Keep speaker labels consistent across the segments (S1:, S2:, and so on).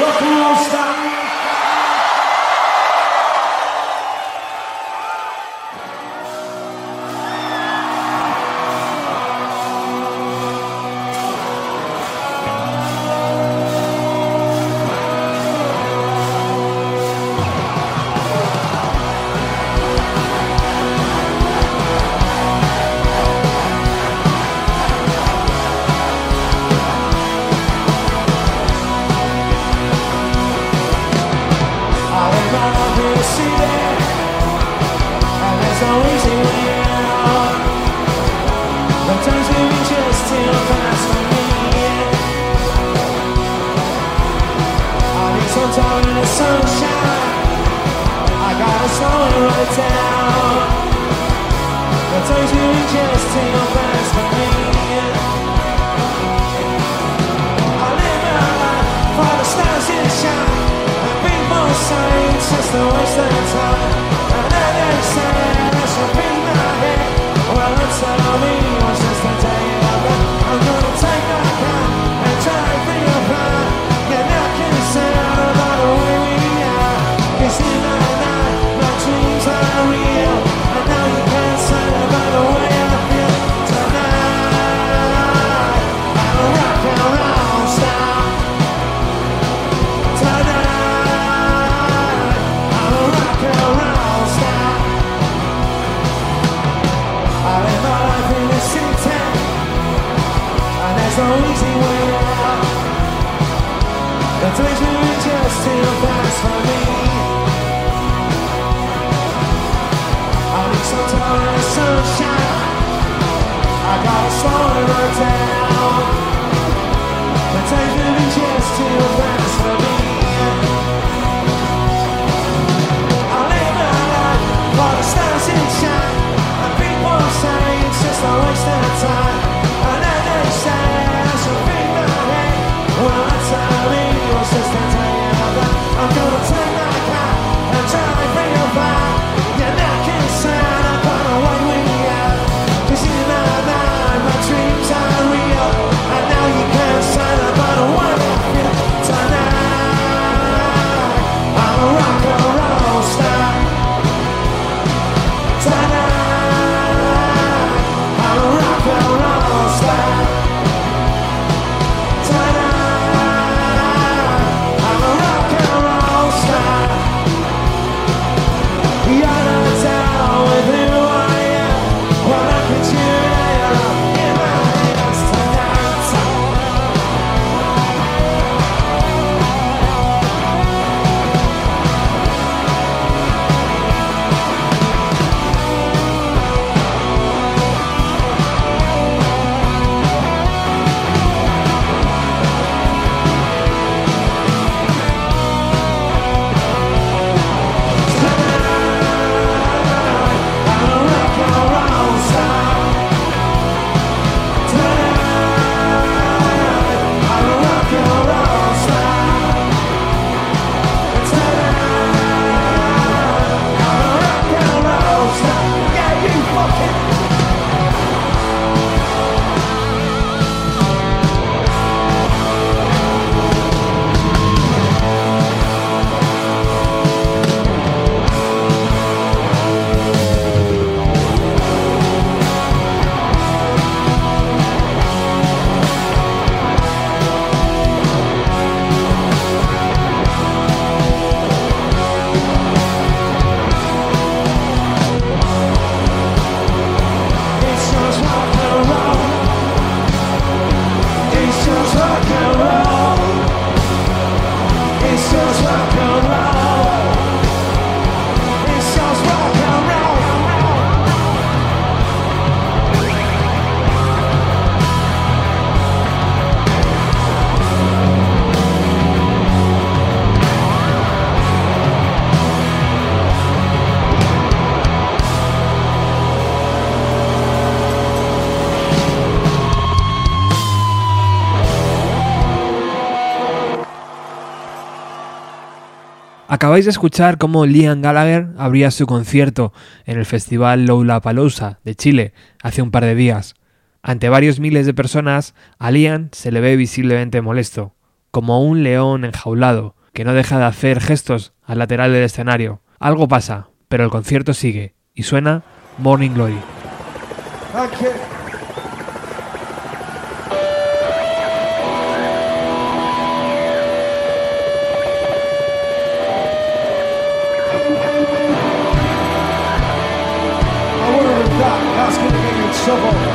S1: Rock and roll style. Acabáis de escuchar cómo Liam Gallagher abría su concierto en el festival Lollapalooza de Chile hace un par de días. Ante varios miles de personas, a Liam se le ve visiblemente molesto. como un león enjaulado, que no deja de hacer gestos al lateral del escenario. Algo pasa, pero el concierto sigue y suena Morning Glory. Kosovo.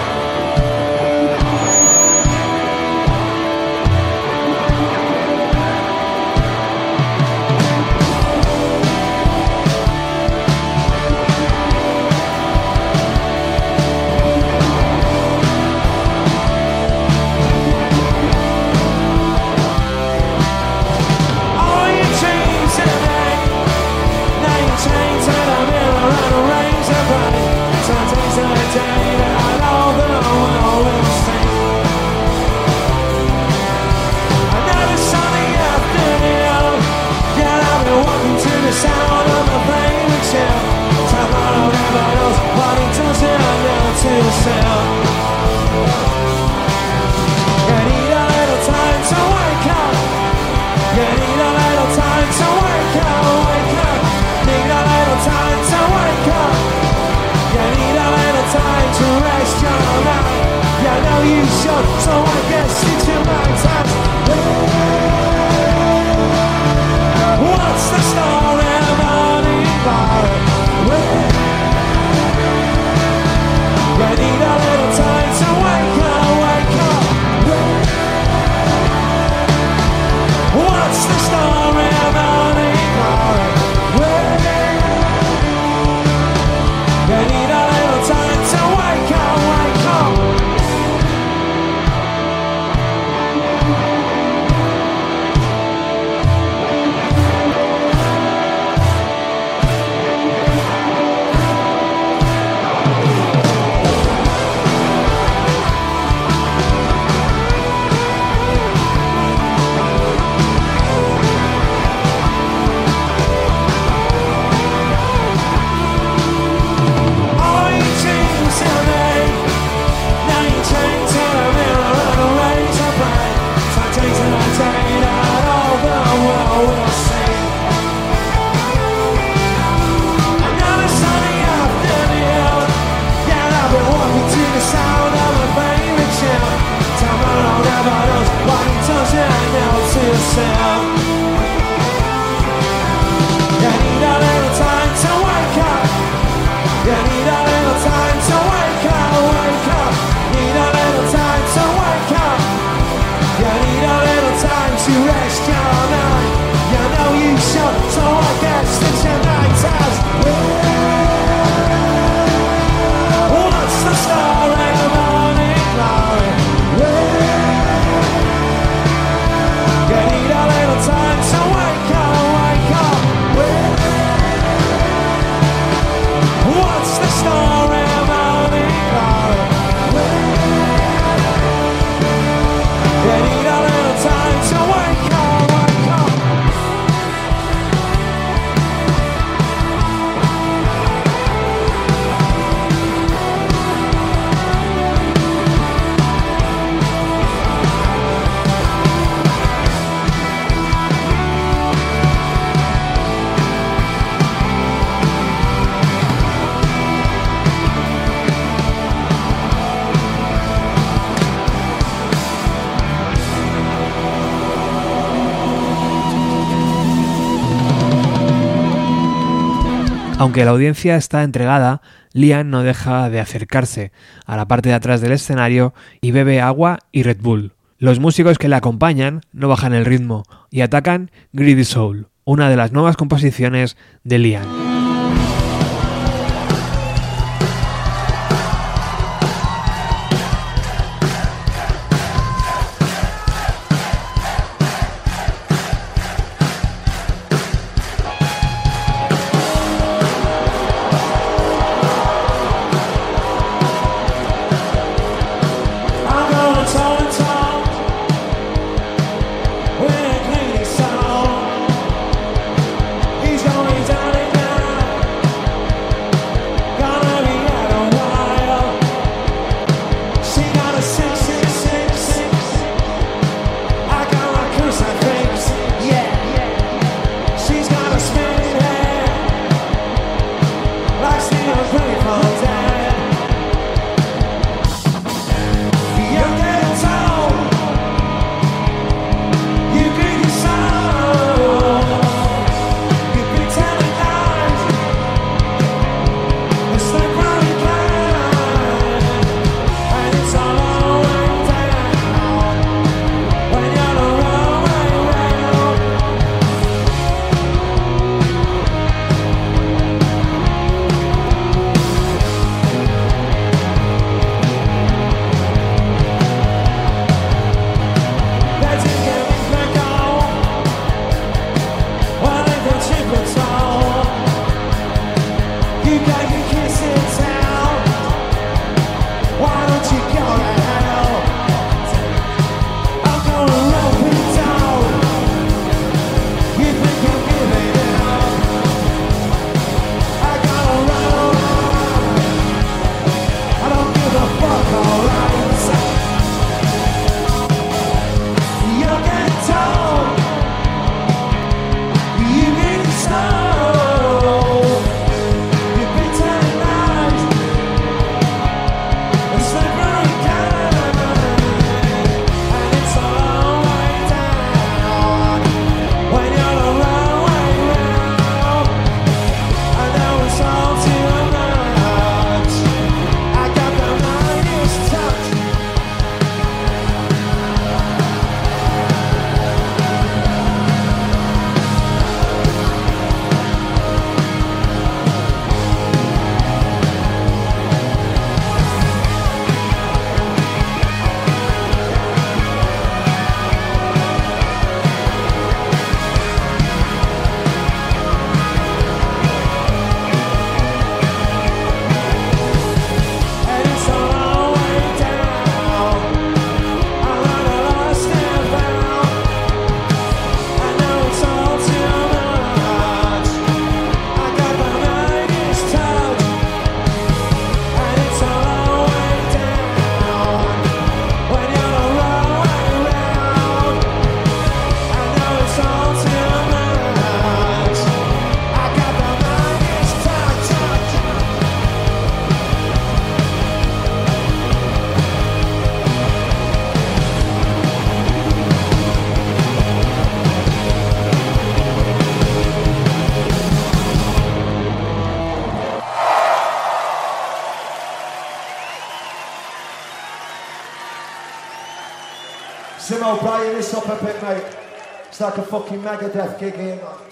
S1: Aunque la audiencia está entregada, Liam no deja de acercarse a la parte de atrás del escenario y bebe agua y Red Bull. Los músicos que le acompañan no bajan el ritmo y atacan Greedy Soul, una de las nuevas composiciones de Liam.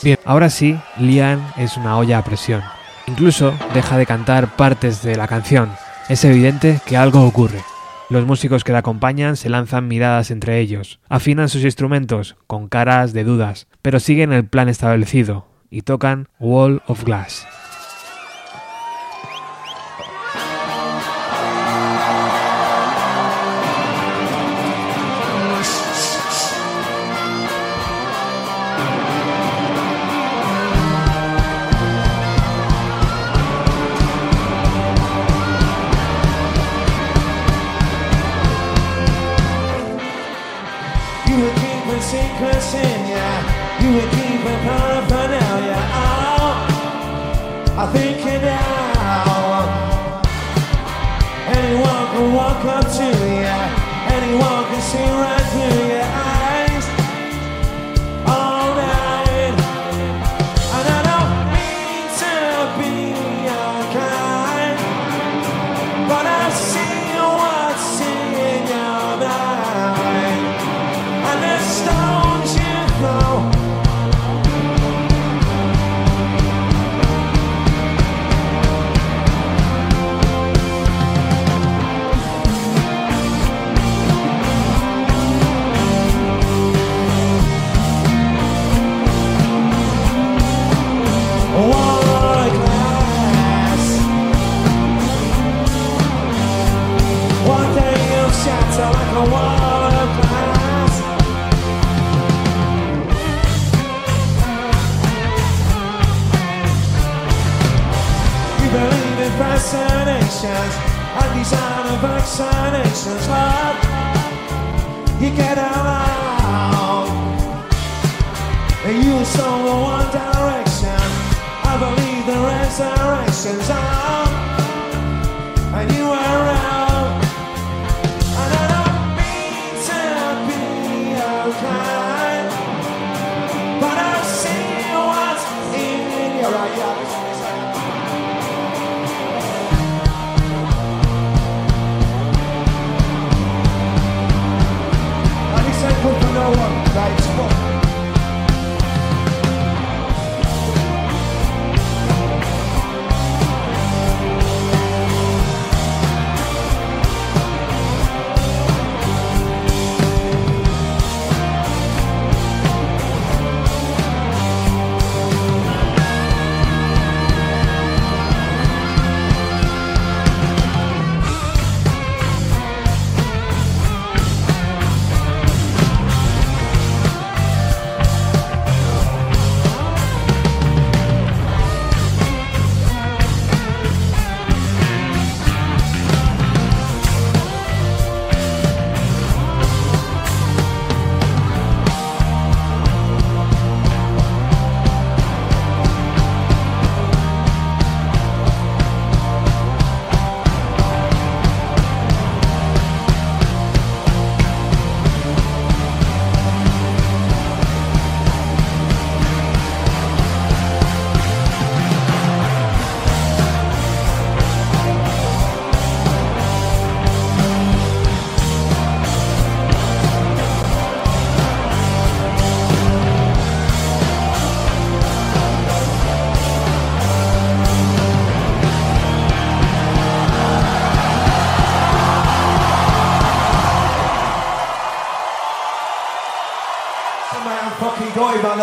S2: Bien, ahora sí, Liam es una olla a presión. Incluso deja de cantar partes de la canción. Es evidente que algo ocurre. Los músicos que la acompañan se lanzan miradas entre ellos, afinan sus instrumentos con caras de dudas, pero siguen el plan establecido y tocan Wall of Glass.
S1: Come to you. Anyone can see right through. vaccinations and design a vaccination hard. You get around. And you solo one direction. I believe the resurrection's out. And you are no one.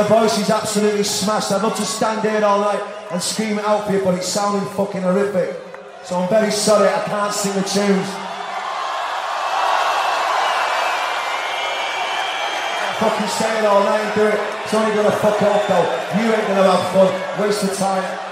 S1: Voice is absolutely smashed. I'd love to stand here all night and scream it out for you, but it's sounding fucking horrific. So I'm very sorry, I can't sing the tunes. fucking stay it all night and do it. It's only gonna fuck off though. You ain't gonna have fun. Waste of time.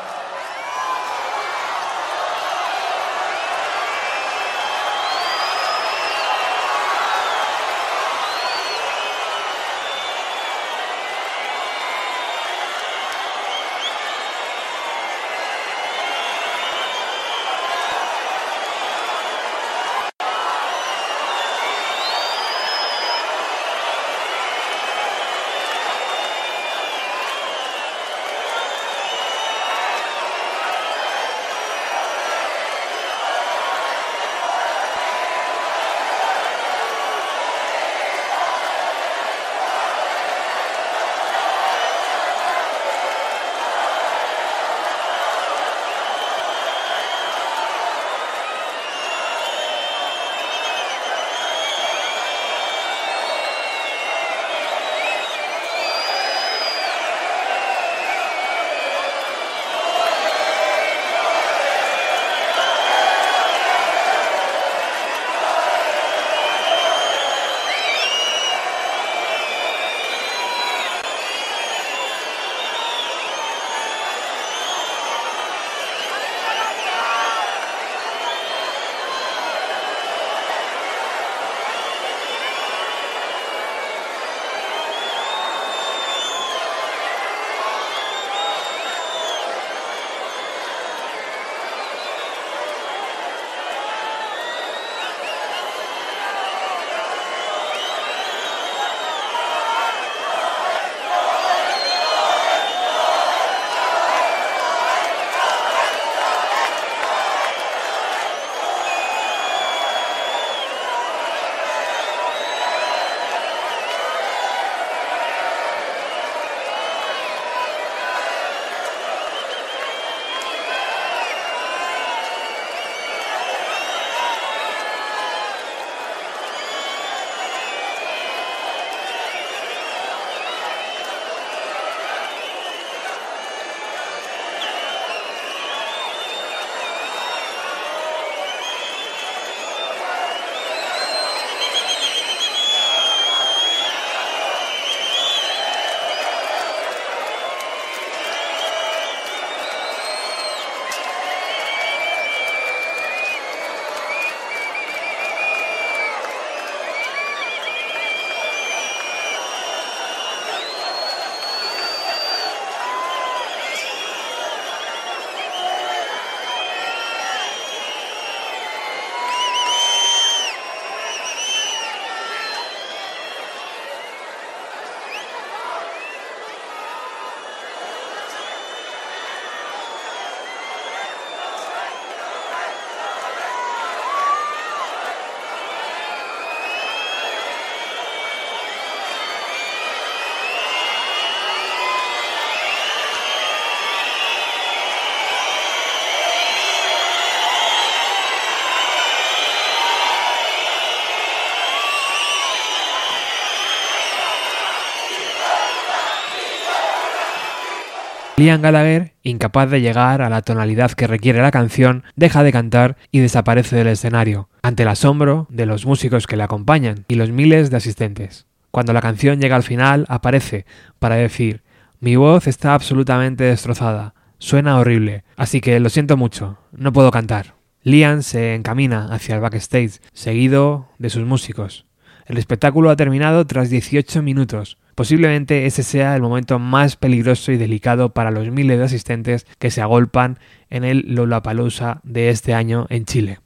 S2: Liam Gallagher, incapaz de llegar a la tonalidad que requiere la canción, deja de cantar y desaparece del escenario, ante el asombro de los músicos que le acompañan y los miles de asistentes. Cuando la canción llega al final, aparece para decir, mi voz está absolutamente destrozada, suena horrible, así que lo siento mucho, no puedo cantar. Liam se encamina hacia el backstage, seguido de sus músicos. El espectáculo ha terminado tras 18 minutos, Posiblemente ese sea el momento más peligroso y delicado para los miles de asistentes que se agolpan en el Lollapalooza de este año en Chile.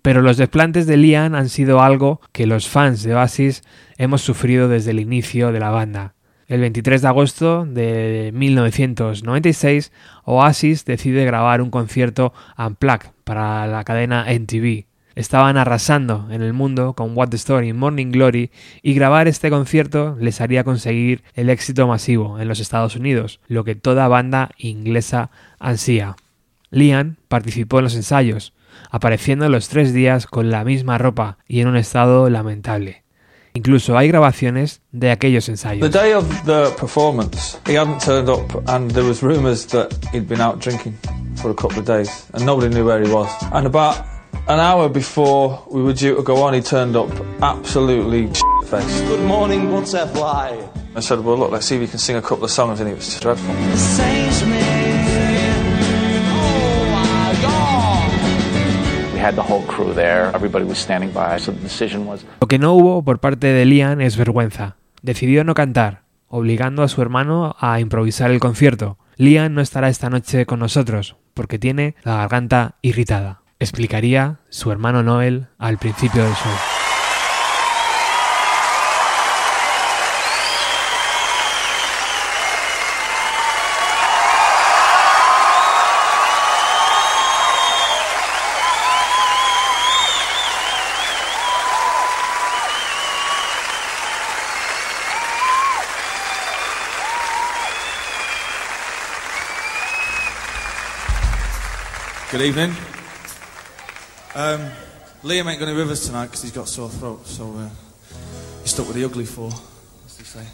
S2: Pero los desplantes de Liam han sido algo que los fans de Oasis hemos sufrido desde el inicio de la banda. El 23 de agosto de 1996, Oasis decide grabar un concierto unplugged para la cadena NTV estaban arrasando en el mundo con What the Story Morning Glory y grabar este concierto les haría conseguir el éxito masivo en los Estados Unidos, lo que toda banda inglesa ansía. Liam participó en los ensayos, apareciendo los tres días con la misma ropa y en un estado lamentable. Incluso hay grabaciones de aquellos ensayos.
S3: The day of the performance, he hadn't turned up and there was rumors that he'd been out drinking for a couple of days and nobody knew where he was. And about An hour before we were due to go on, he turned up absolutely faced.
S1: Good morning, butterfly.
S3: I said, well, look, let's see if you can sing a couple of songs, and it was dreadful.
S4: We had the whole crew there. Everybody was standing by, so the decision was...
S2: Lo que no hubo por parte de Liam es vergüenza. Decidió no cantar, obligando a su hermano a improvisar el concierto. Liam no estará esta noche con nosotros, porque tiene la garganta irritada explicaría su hermano Noel al principio del show.
S5: Good evening. Um, Liam ain't going to be with us tonight because he's got sore throat, so uh, he's stuck with the ugly four, as they say.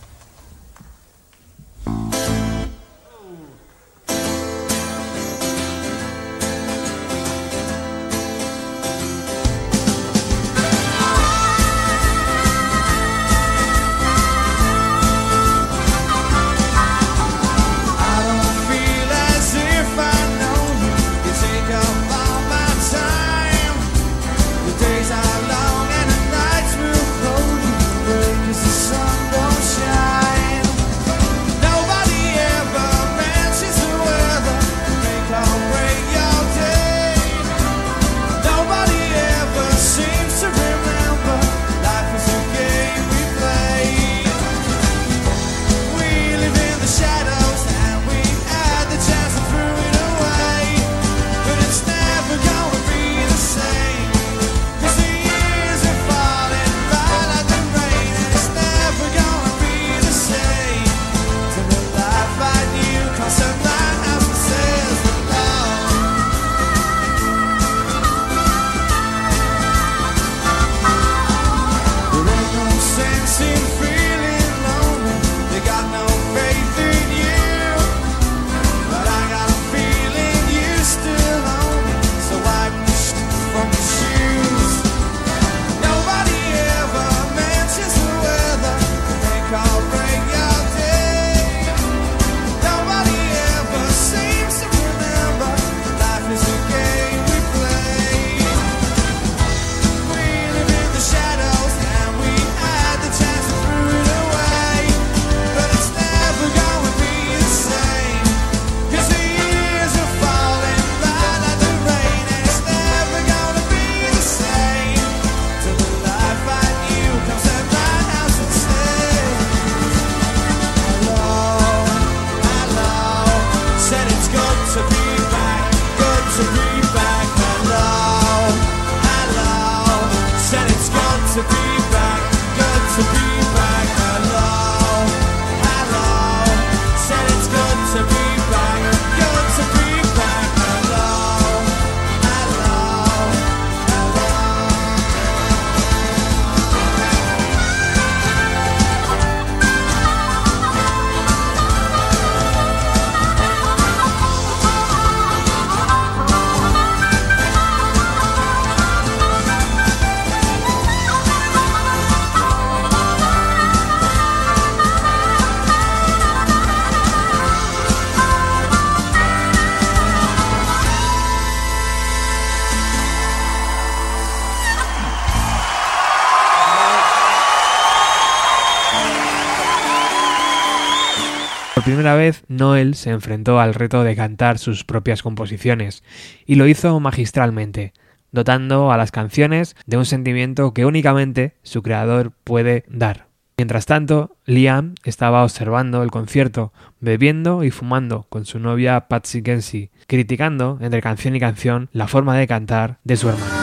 S6: Primera vez, Noel se enfrentó al reto de cantar sus propias composiciones, y lo hizo magistralmente, dotando a las canciones de un sentimiento que únicamente su creador puede dar. Mientras tanto, Liam estaba observando el concierto, bebiendo y fumando con su novia Patsy Kensi, criticando entre canción y canción la forma de cantar de su hermano.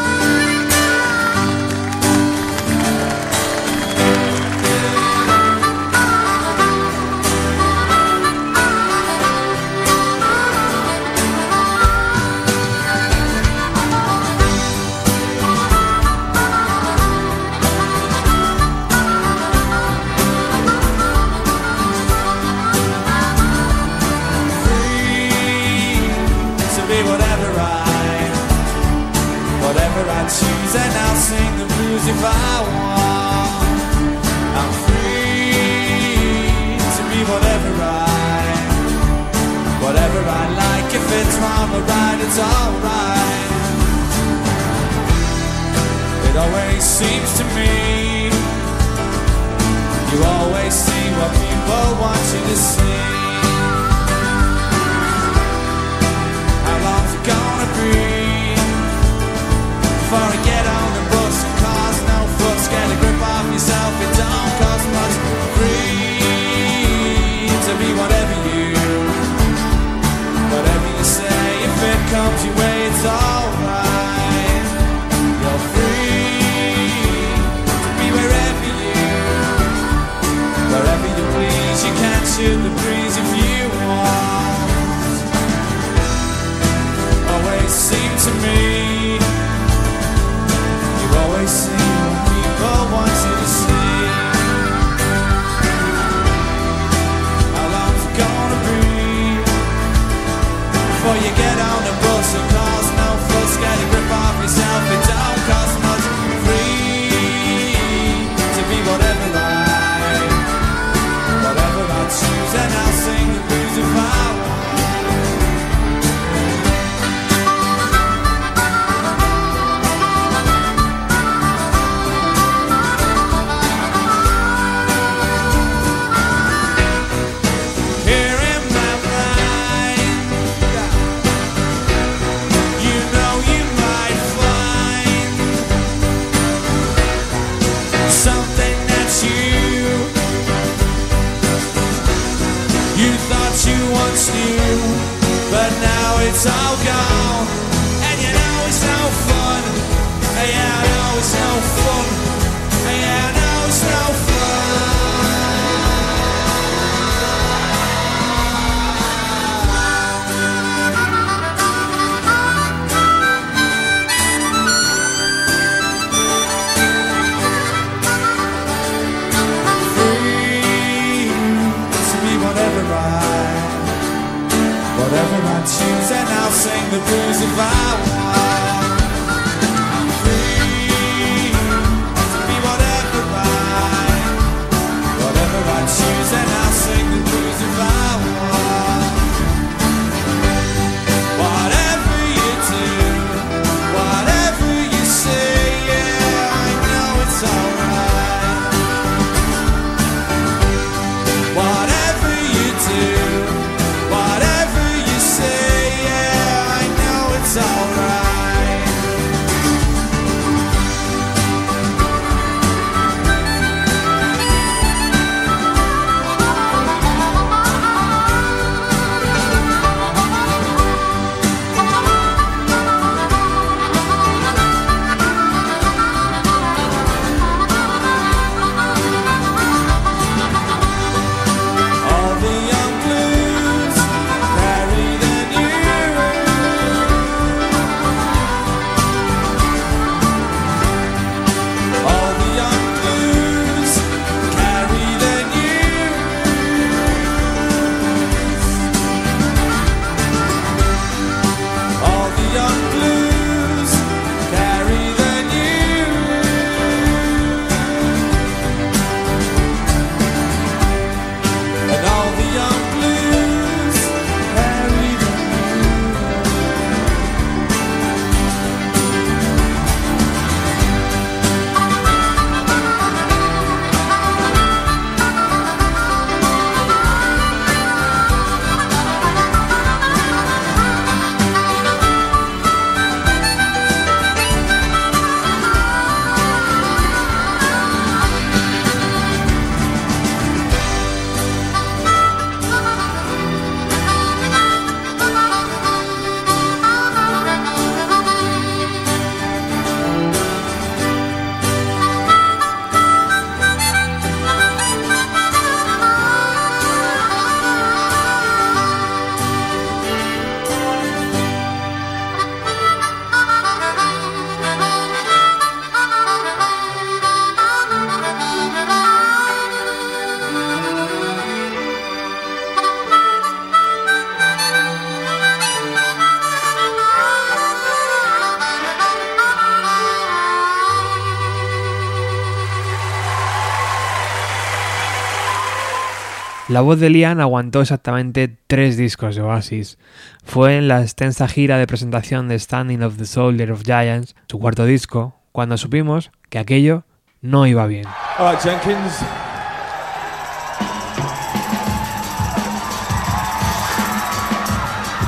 S2: La voz de Liam aguantó exactamente tres discos de Oasis. Fue en la extensa gira de presentación de Standing of the Soldier of Giants, su cuarto disco, cuando supimos que aquello no iba bien.
S6: All right, Jenkins.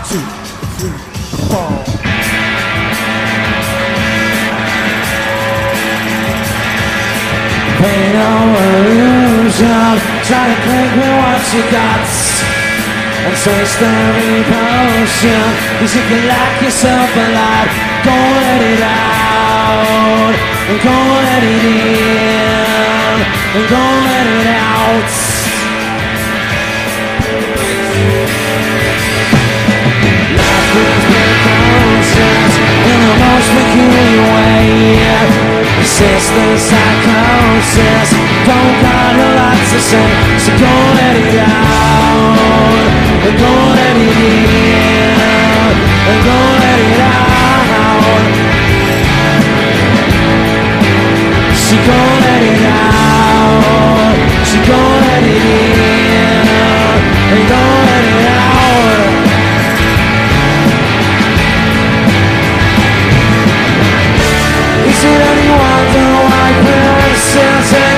S6: Two, three, four.
S1: Pain over illusion Try to cling with what you got And taste every potion Cause you can lock yourself alive. Go let it out. And go let it in. And go let it out. Life brings precautions In the most peculiar way. Persistent psychosis Don't got a lot to say So go let it out And go let it in And go let it out She go let it out She go let it in And go let it out Is it any wonder why princes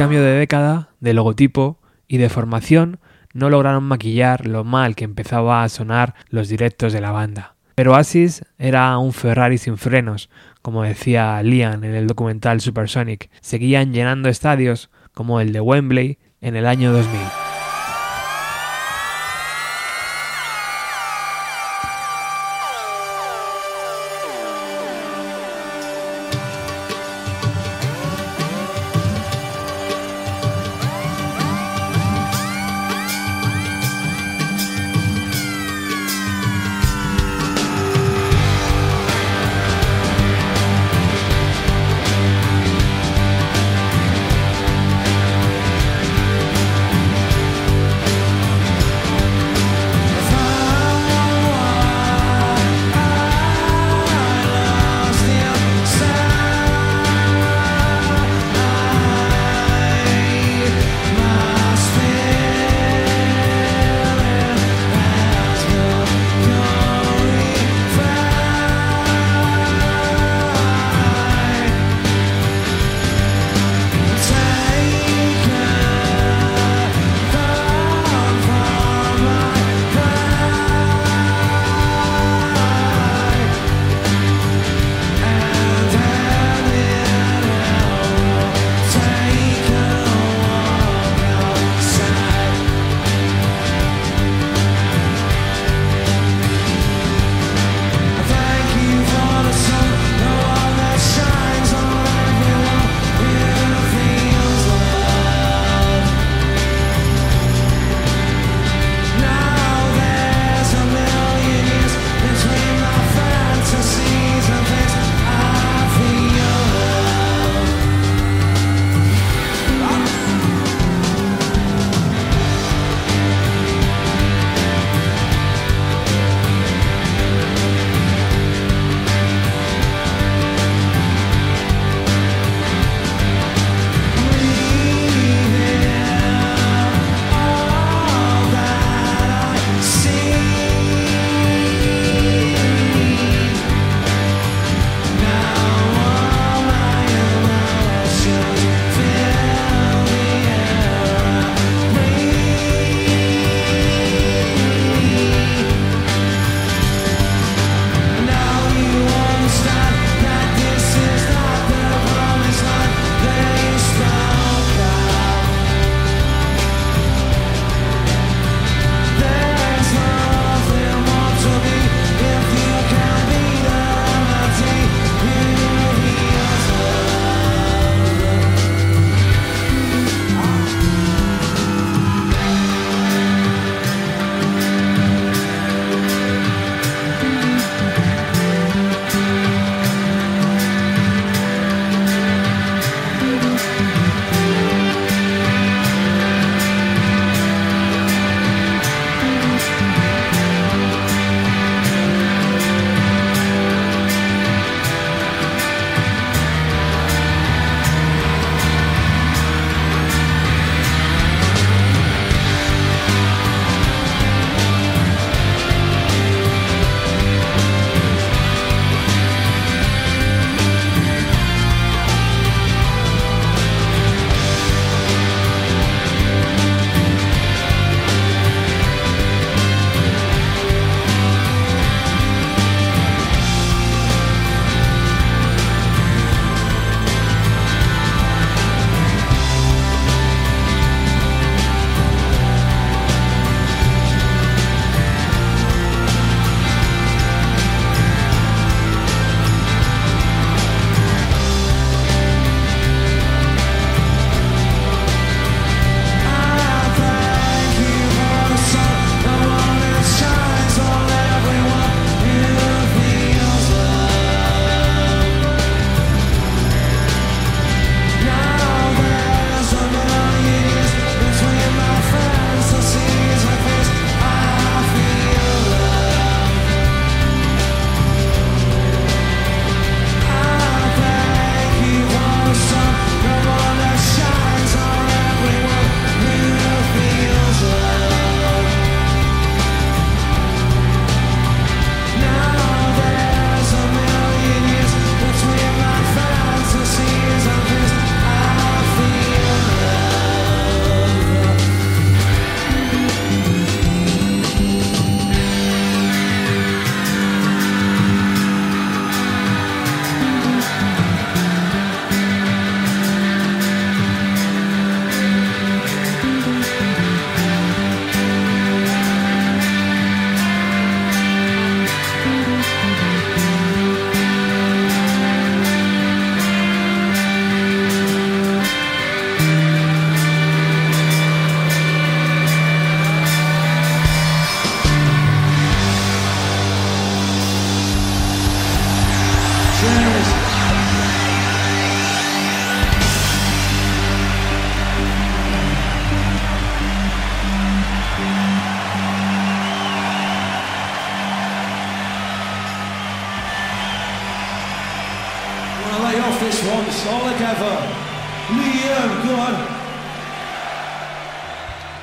S2: cambio de década, de logotipo y de formación no lograron maquillar lo mal que empezaba a sonar los directos de la banda. Pero Oasis era un Ferrari sin frenos, como decía Liam en el documental Supersonic. Seguían llenando estadios como el de Wembley en el año 2000.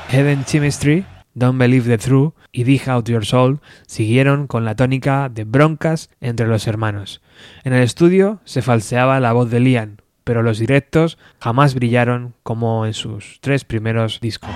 S1: Heaven Chemistry, Don't Believe the True y Dig Out Your Soul siguieron con la tónica de broncas entre los hermanos. En el estudio se falseaba la voz de Liam, pero los directos jamás brillaron como en sus tres primeros discos.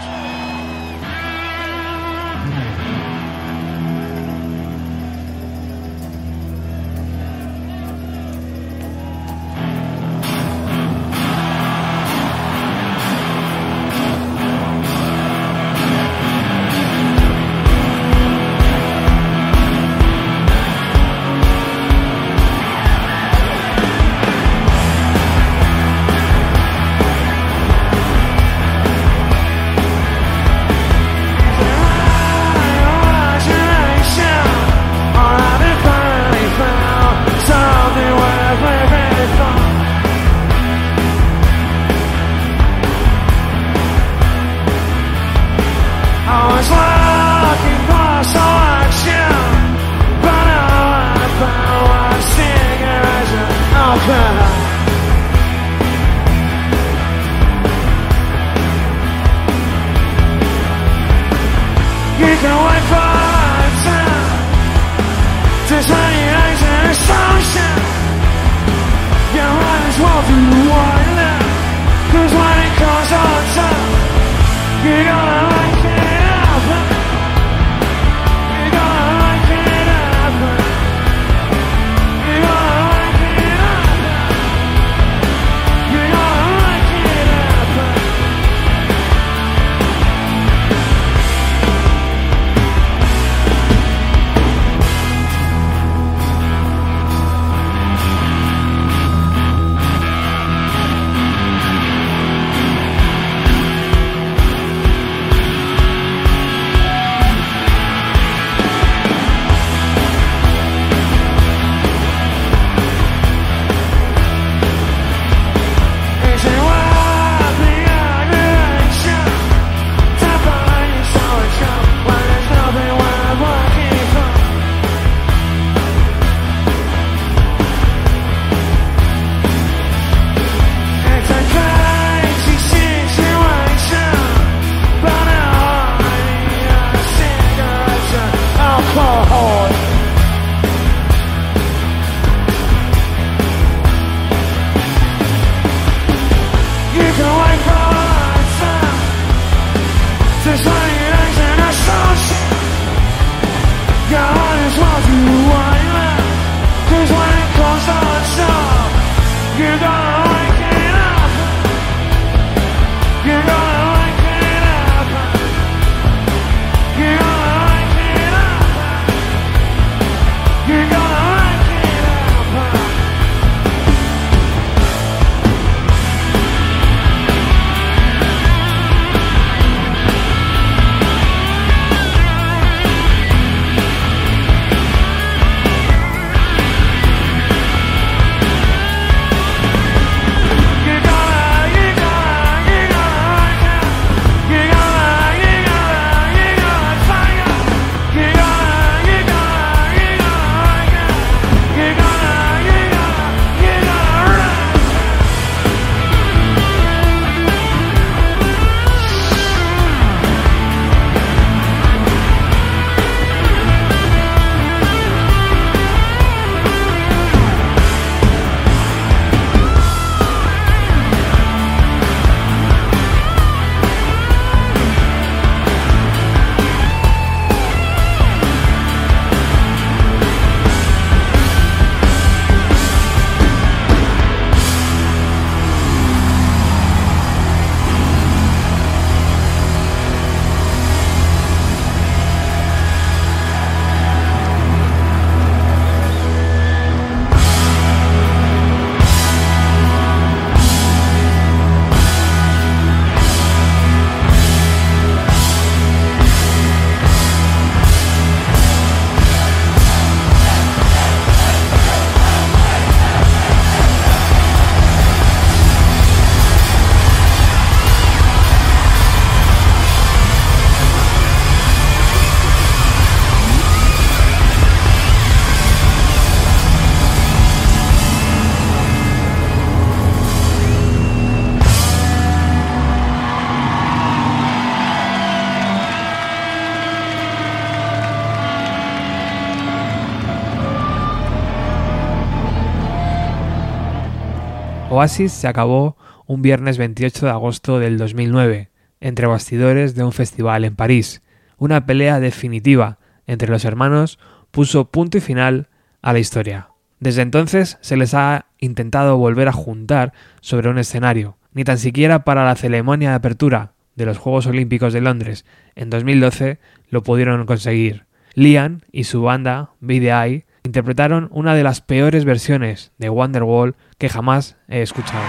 S2: Oasis se acabó un viernes 28 de agosto del 2009, entre bastidores de un festival en París. Una pelea definitiva entre los hermanos puso punto y final a la historia. Desde entonces se les ha intentado volver a juntar sobre un escenario, ni tan siquiera para la ceremonia de apertura de los Juegos Olímpicos de Londres en 2012 lo pudieron conseguir. Liam y su banda, BDI, interpretaron una de las peores versiones de Wonderwall que jamás he escuchado.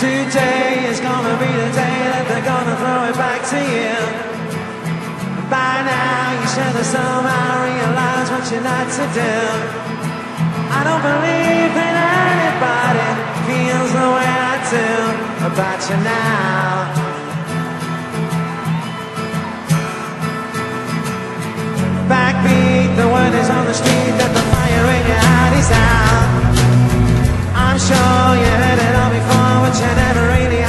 S1: Today is gonna be the day that they're gonna throw it back to you. By now you should have somehow realized what you're not to do. I don't believe that anybody feels the way I do about you now. Backbeat, the word is on the street that the fire in your heart is out. I'm sure you heard it all before, but you never really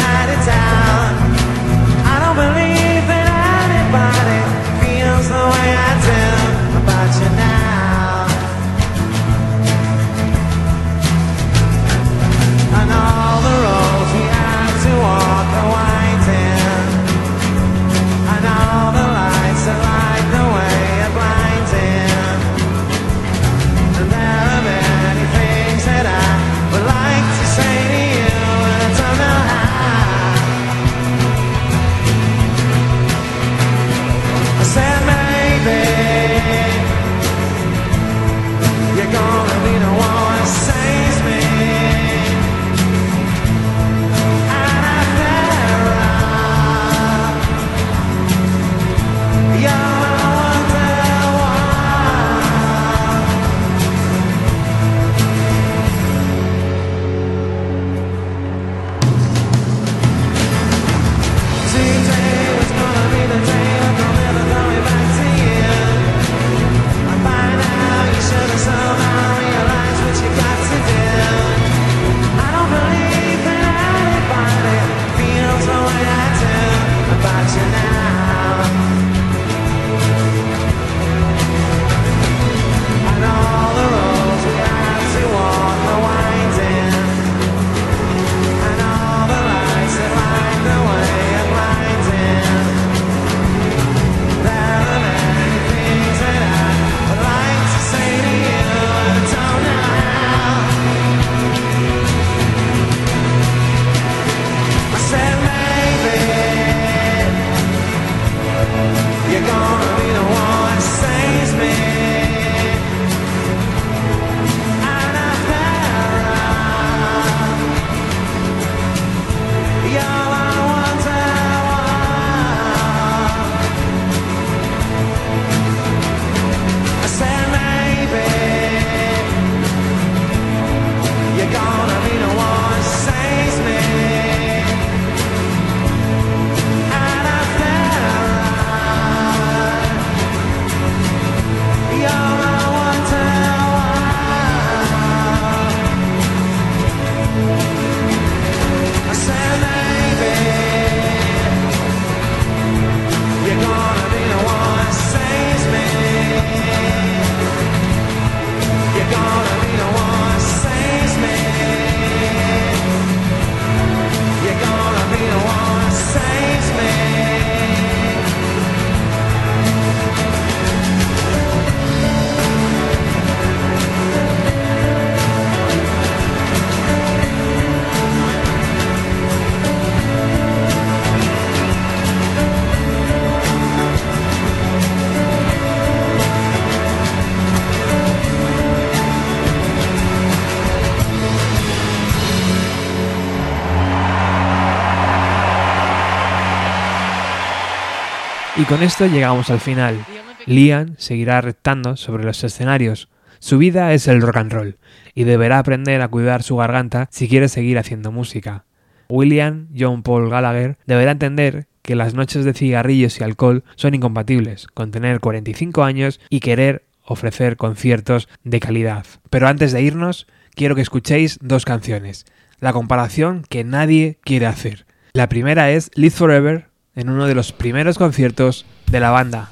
S2: Y con esto llegamos al final. Liam seguirá rectando sobre los escenarios. Su vida es el rock and roll y deberá aprender a cuidar su garganta si quiere seguir haciendo música. William John Paul Gallagher deberá entender que las noches de cigarrillos y alcohol son incompatibles con tener 45 años y querer ofrecer conciertos de calidad. Pero antes de irnos, quiero que escuchéis dos canciones. La comparación que nadie quiere hacer. La primera es Live Forever en uno de los primeros conciertos de la banda.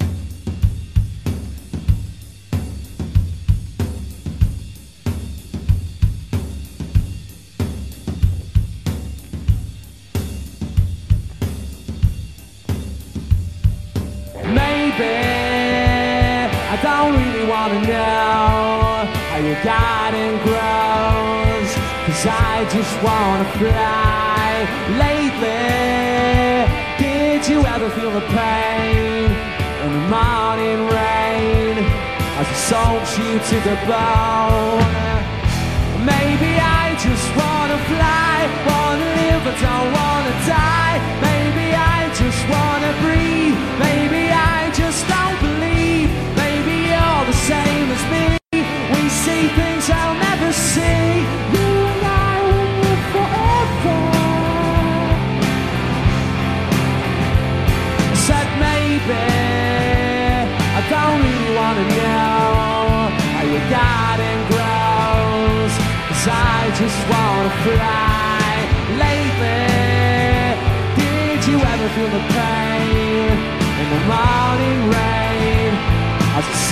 S6: Ever feel the pain in the morning rain as it soaks you to the bone? Maybe I just wanna fly, wanna live but don't wanna die. Maybe I just wanna breathe.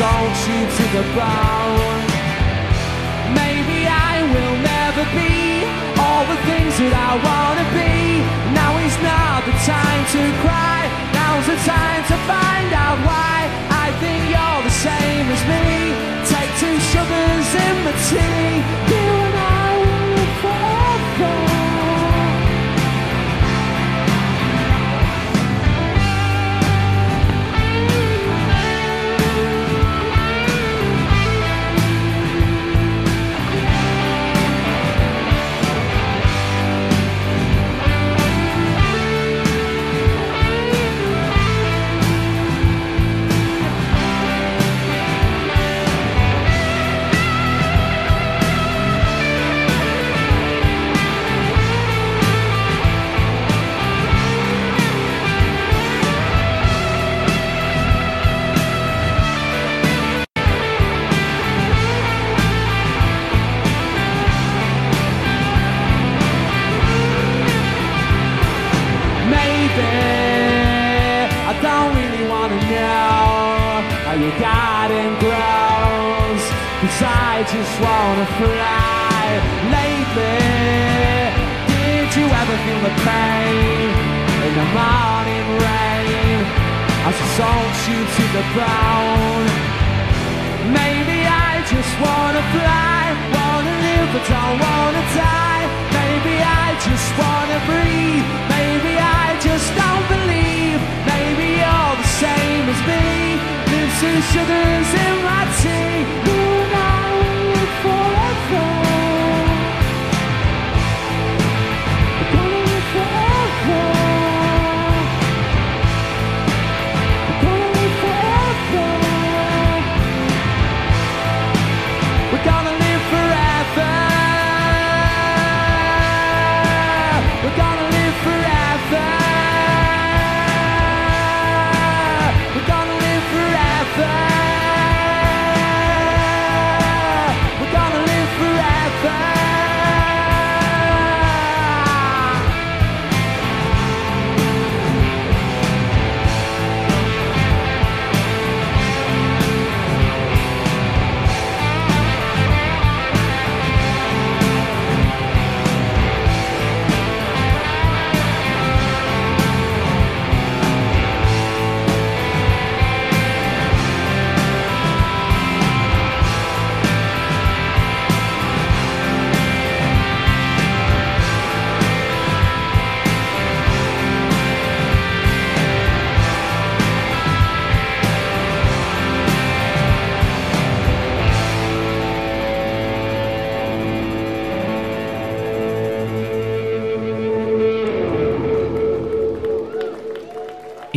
S6: As you to the bone? Maybe I will never be all the things that I wanna be. Now is not the time to cry. Now's the time to find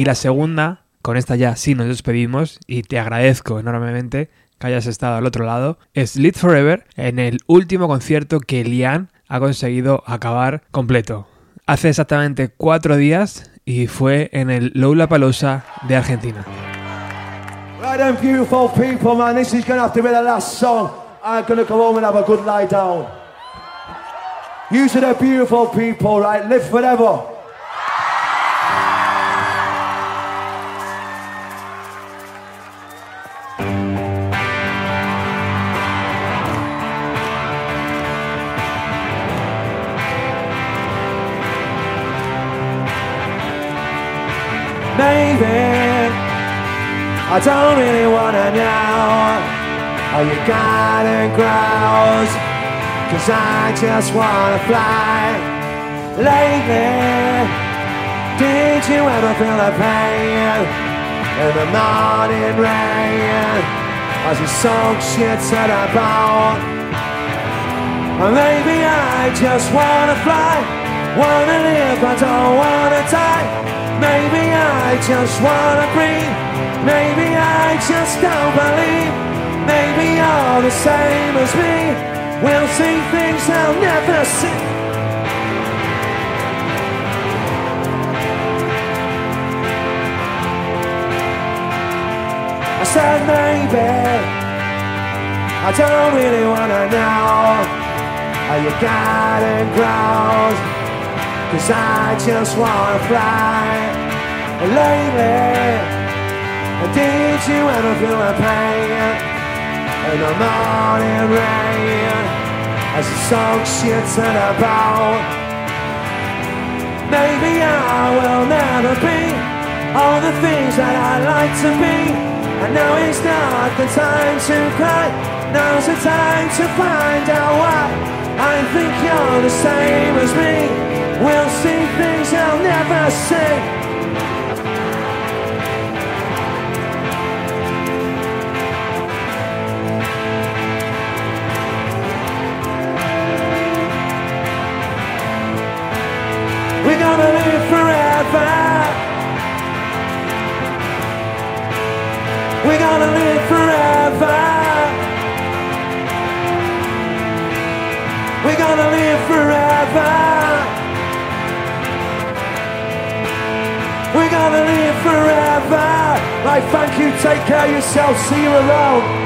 S2: Y la segunda, con esta ya sí nos despedimos y te agradezco enormemente que hayas estado al otro lado, es Lead Forever en el último concierto que Lian ha conseguido acabar completo. Hace exactamente cuatro días y fue en el Lollapalooza de Argentina.
S1: Right then, beautiful people, man. This is gonna have to be the last song. I'm gonna go home and have a good lie down. You are the beautiful people, right? Live forever. I don't really wanna know how your garden grows. Cause I just wanna fly. Lately, did you ever feel the pain in the morning rain as it soaks you to the bone? Maybe I just wanna fly, wanna live, I don't wanna die. Maybe I just wanna breathe, maybe I just don't believe. Maybe you're the same as me, we'll see things they'll never see. I said maybe I don't really wanna know how your garden grows Cause I just wanna fly And lately Did you ever feel the pain In the morning rain As it soaks you to the bone Maybe I will never be all the things that I like to be. And now is not the time to cry. Now's the time to find out why. I think you're the same as me. We'll see things I'll never see. We're gonna live forever. We're gonna live forever. We're gonna live forever. Right, thank you. Take care of yourself. See you around.